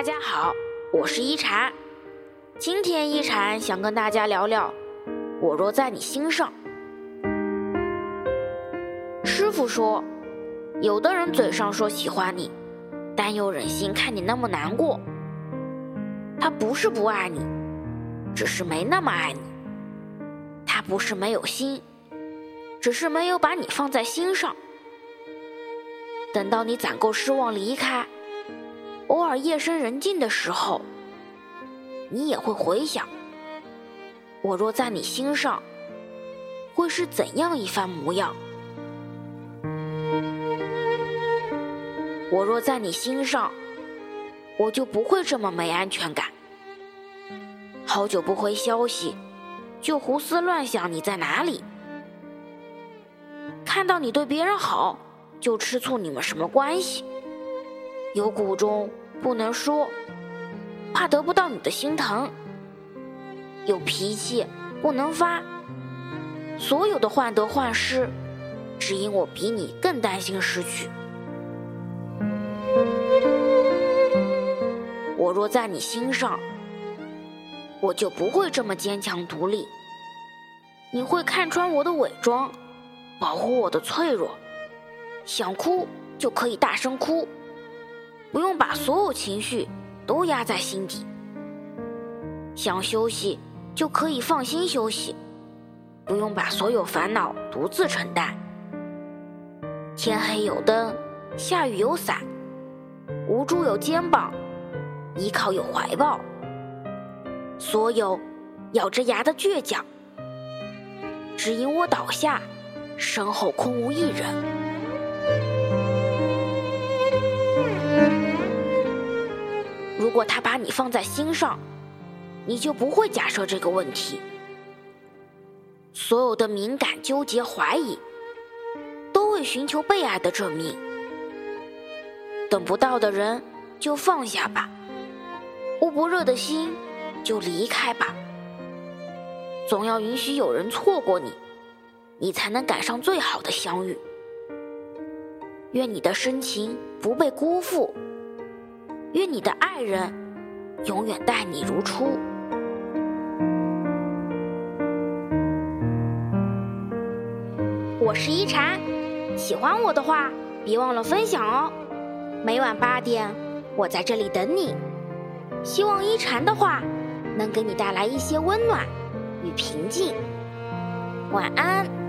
大家好，我是一禅。今天一禅想跟大家聊聊，我若在你心上。师傅说，有的人嘴上说喜欢你，但又忍心看你那么难过。他不是不爱你，只是没那么爱你。他不是没有心，只是没有把你放在心上。等到你攒够失望离开。偶尔夜深人静的时候，你也会回想：我若在你心上，会是怎样一番模样？我若在你心上，我就不会这么没安全感。好久不回消息，就胡思乱想你在哪里；看到你对别人好，就吃醋你们什么关系？有苦衷。不能说，怕得不到你的心疼；有脾气不能发，所有的患得患失，只因我比你更担心失去。我若在你心上，我就不会这么坚强独立。你会看穿我的伪装，保护我的脆弱，想哭就可以大声哭。不用把所有情绪都压在心底，想休息就可以放心休息，不用把所有烦恼独自承担。天黑有灯，下雨有伞，无助有肩膀，依靠有怀抱。所有咬着牙的倔强，只因我倒下，身后空无一人。如果他把你放在心上，你就不会假设这个问题。所有的敏感、纠结、怀疑，都为寻求被爱的证明。等不到的人就放下吧，捂不热的心就离开吧。总要允许有人错过你，你才能赶上最好的相遇。愿你的深情不被辜负。愿你的爱人永远待你如初。我是一禅，喜欢我的话，别忘了分享哦。每晚八点，我在这里等你。希望一禅的话能给你带来一些温暖与平静。晚安。